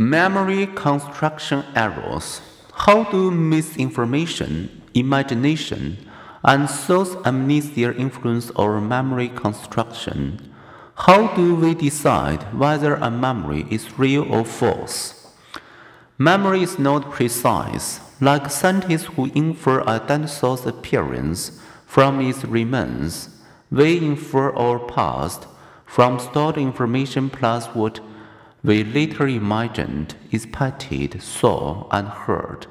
Memory construction errors. How do misinformation, imagination, and source amnesia influence our memory construction? How do we decide whether a memory is real or false? Memory is not precise, like scientists who infer a dinosaur's appearance from its remains. We infer our past from stored information plus what we later imagined, expected, saw, and heard.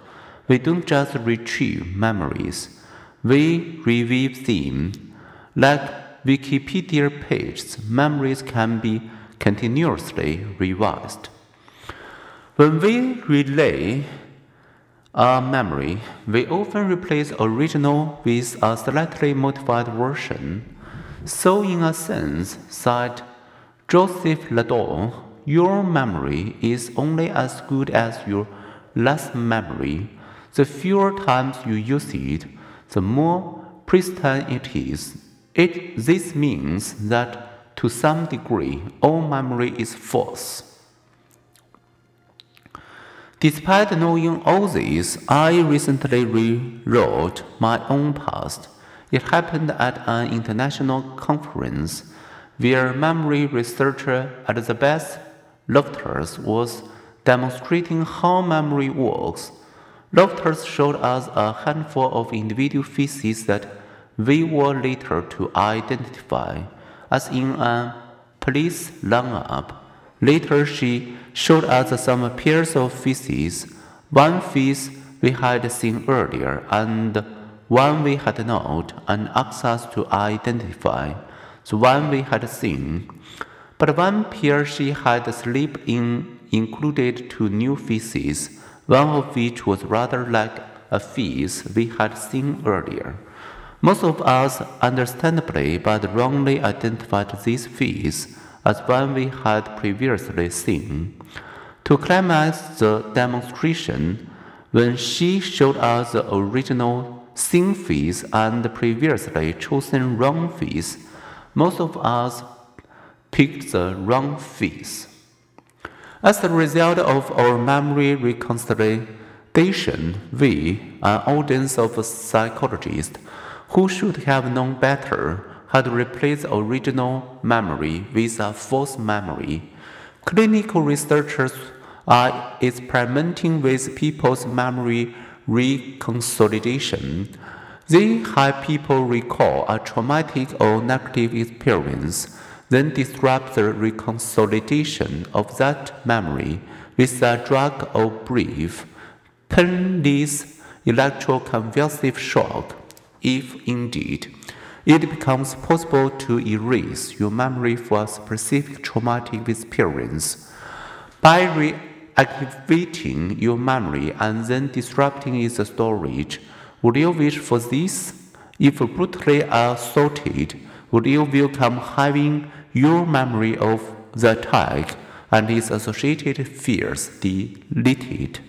We don't just retrieve memories, we revive them. Like Wikipedia pages, memories can be continuously revised. When we relay a memory, we often replace original with a slightly modified version. So, in a sense, said Joseph LeDoux, your memory is only as good as your last memory. The fewer times you use it, the more pristine it is. It, this means that to some degree, all memory is false. Despite knowing all this, I recently rewrote my own past. It happened at an international conference where memory researcher Elizabeth Loftus was demonstrating how memory works. Loftus showed us a handful of individual faces that we were later to identify, as in a police lineup. Later, she showed us some pairs of faces, one face we had seen earlier and one we had not, and asked us to identify the one we had seen. But one pair she had slipped in included two new faces, one of which was rather like a face we had seen earlier. Most of us, understandably but wrongly, identified this face as one we had previously seen. To climax the demonstration, when she showed us the original seen face and previously chosen wrong face, most of us picked the wrong face. As a result of our memory reconsolidation, we, an audience of psychologists who should have known better, had replaced original memory with a false memory. Clinical researchers are experimenting with people's memory reconsolidation. They have people recall a traumatic or negative experience, then disrupt the reconsolidation of that memory with a drug or brief, painless electroconvulsive shock, if indeed it becomes possible to erase your memory for a specific traumatic experience. By reactivating your memory and then disrupting its storage, would you wish for this? If brutally assaulted, would you welcome having your memory of the attack and its associated fears deleted?